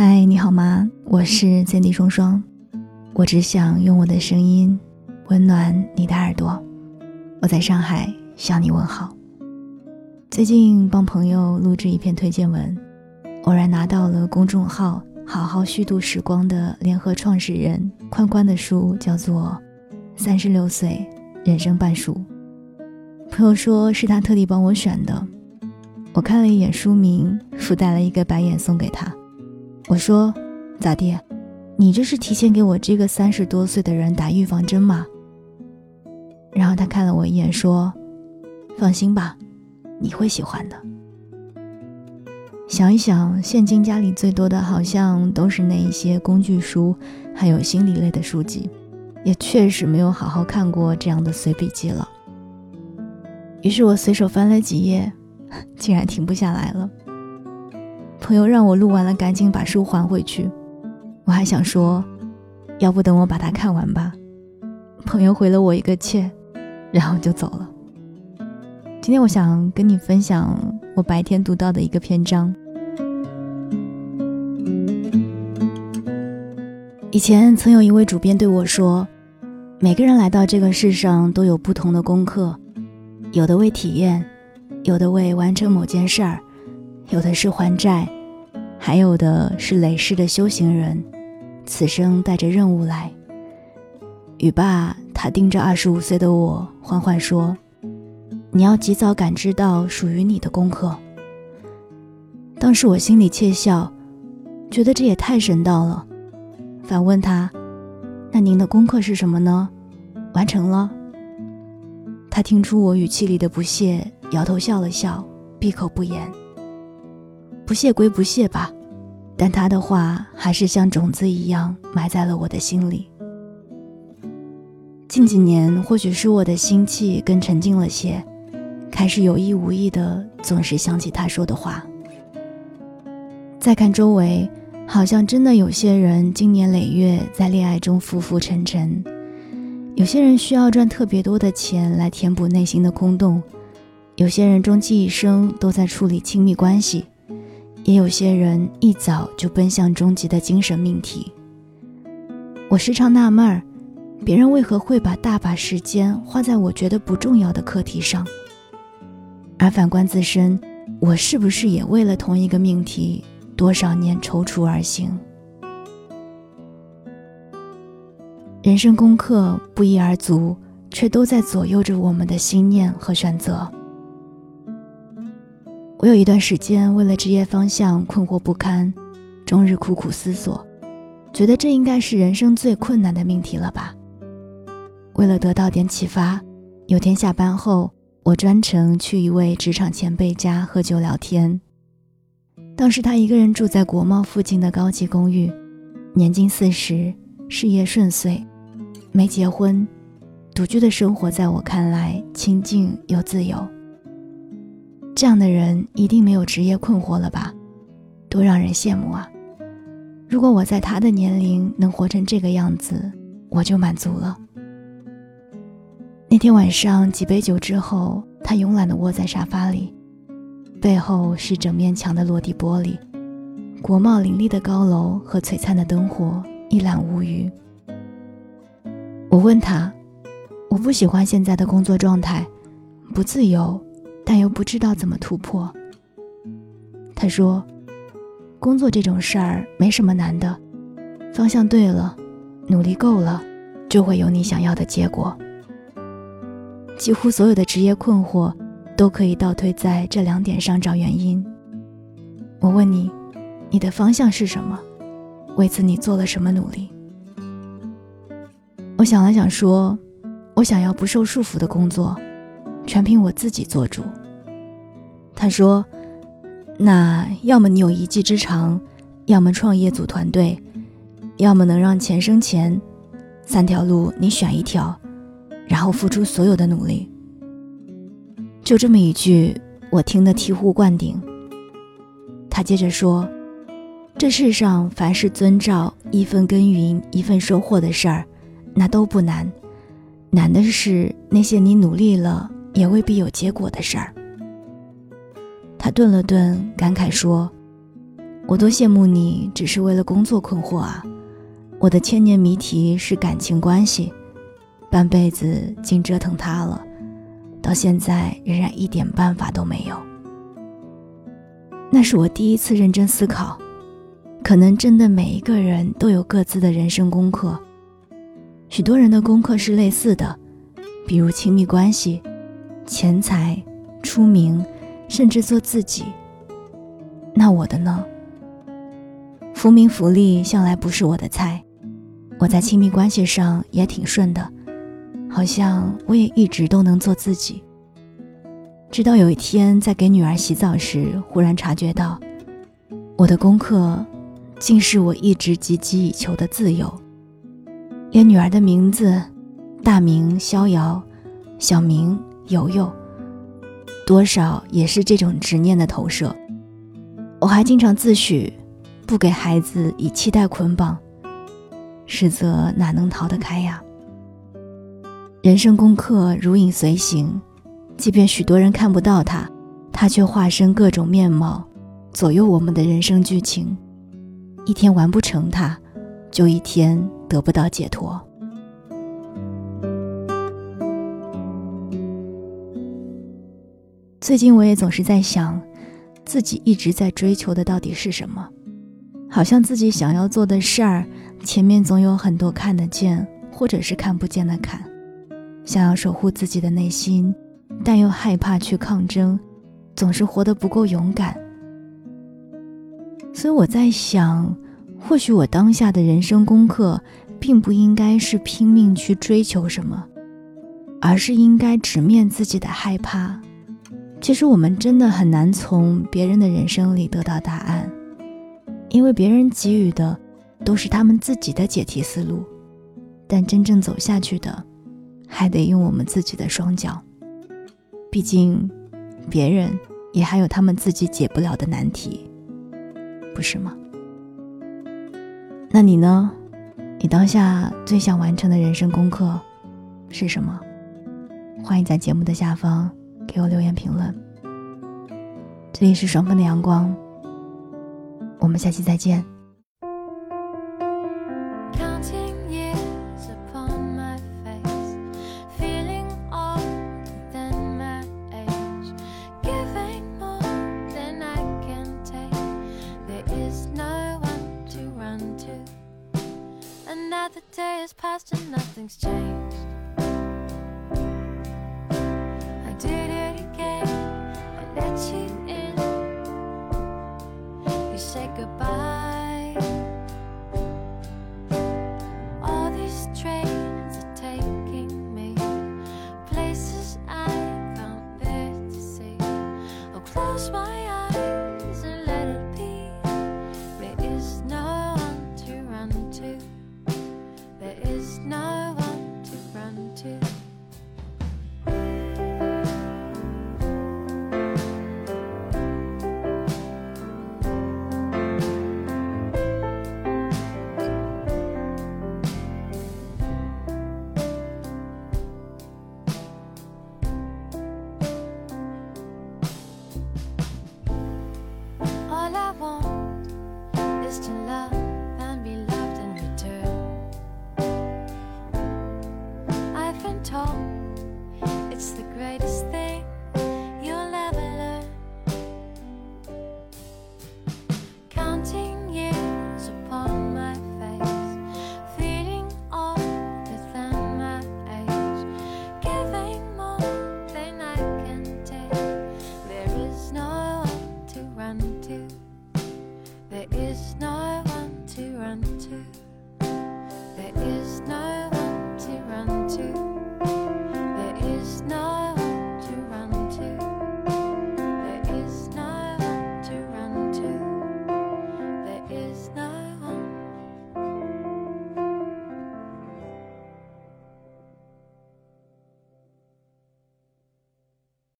嗨，你好吗？我是见地双双，我只想用我的声音温暖你的耳朵。我在上海向你问好。最近帮朋友录制一篇推荐文，偶然拿到了公众号“好好虚度时光”的联合创始人宽宽的书，叫做《三十六岁人生半熟》。朋友说是他特地帮我选的，我看了一眼书名，附带了一个白眼送给他。我说：“咋地？你这是提前给我这个三十多岁的人打预防针吗？”然后他看了我一眼，说：“放心吧，你会喜欢的。”想一想，现今家里最多的好像都是那一些工具书，还有心理类的书籍，也确实没有好好看过这样的随笔记了。于是我随手翻了几页，竟然停不下来了。朋友让我录完了，赶紧把书还回去。我还想说，要不等我把它看完吧。朋友回了我一个切，然后就走了。今天我想跟你分享我白天读到的一个篇章。以前曾有一位主编对我说：“每个人来到这个世上都有不同的功课，有的为体验，有的为完成某件事儿，有的是还债。”还有的是累世的修行人，此生带着任务来。语罢，他盯着二十五岁的我，缓缓说：“你要及早感知到属于你的功课。”当时我心里窃笑，觉得这也太神道了。反问他：“那您的功课是什么呢？完成了？”他听出我语气里的不屑，摇头笑了笑，闭口不言。不屑归不屑吧。但他的话还是像种子一样埋在了我的心里。近几年，或许是我的心气更沉静了些，开始有意无意的总是想起他说的话。再看周围，好像真的有些人经年累月在恋爱中浮浮沉沉，有些人需要赚特别多的钱来填补内心的空洞，有些人终其一生都在处理亲密关系。也有些人一早就奔向终极的精神命题。我时常纳闷儿，别人为何会把大把时间花在我觉得不重要的课题上？而反观自身，我是不是也为了同一个命题，多少年踌躇而行？人生功课不一而足，却都在左右着我们的心念和选择。我有一段时间为了职业方向困惑不堪，终日苦苦思索，觉得这应该是人生最困难的命题了吧。为了得到点启发，有天下班后，我专程去一位职场前辈家喝酒聊天。当时他一个人住在国贸附近的高级公寓，年近四十，事业顺遂，没结婚，独居的生活在我看来清静又自由。这样的人一定没有职业困惑了吧？多让人羡慕啊！如果我在他的年龄能活成这个样子，我就满足了。那天晚上几杯酒之后，他慵懒地窝在沙发里，背后是整面墙的落地玻璃，国贸林立的高楼和璀璨的灯火一览无余。我问他：“我不喜欢现在的工作状态，不自由。”但又不知道怎么突破。他说：“工作这种事儿没什么难的，方向对了，努力够了，就会有你想要的结果。几乎所有的职业困惑，都可以倒推在这两点上找原因。我问你，你的方向是什么？为此你做了什么努力？”我想了想说：“我想要不受束缚的工作。”全凭我自己做主。他说：“那要么你有一技之长，要么创业组团队，要么能让钱生钱，三条路你选一条，然后付出所有的努力。”就这么一句，我听得醍醐灌顶。他接着说：“这世上凡是遵照一分耕耘一分收获的事儿，那都不难，难的是那些你努力了。”也未必有结果的事儿。顿了顿，感慨说：“我多羡慕你，只是为了工作困惑啊！我的千年谜题是感情关系，半辈子竟折腾他了，到现在仍然一点办法都没有。那是我第一次认真思考，可能真的每一个人都有各自的人生功课，许多人的功课是类似的，比如亲密关系、钱财、出名，甚至做自己。那我的呢？浮名浮利向来不是我的菜，我在亲密关系上也挺顺的，好像我也一直都能做自己。直到有一天在给女儿洗澡时，忽然察觉到，我的功课竟是我一直汲汲以求的自由，连女儿的名字，大名逍遥，小名游游，多少也是这种执念的投射。我还经常自诩。不给孩子以期待捆绑，实则哪能逃得开呀？人生功课如影随形，即便许多人看不到他，他却化身各种面貌，左右我们的人生剧情。一天完不成它，就一天得不到解脱。最近我也总是在想，自己一直在追求的到底是什么？好像自己想要做的事儿，前面总有很多看得见或者是看不见的坎。想要守护自己的内心，但又害怕去抗争，总是活得不够勇敢。所以我在想，或许我当下的人生功课，并不应该是拼命去追求什么，而是应该直面自己的害怕。其实我们真的很难从别人的人生里得到答案。因为别人给予的都是他们自己的解题思路，但真正走下去的，还得用我们自己的双脚。毕竟，别人也还有他们自己解不了的难题，不是吗？那你呢？你当下最想完成的人生功课是什么？欢迎在节目的下方给我留言评论。这里是双峰的阳光。我们下期再见。Another day has passed and nothing's changed. Smile. my Just to love.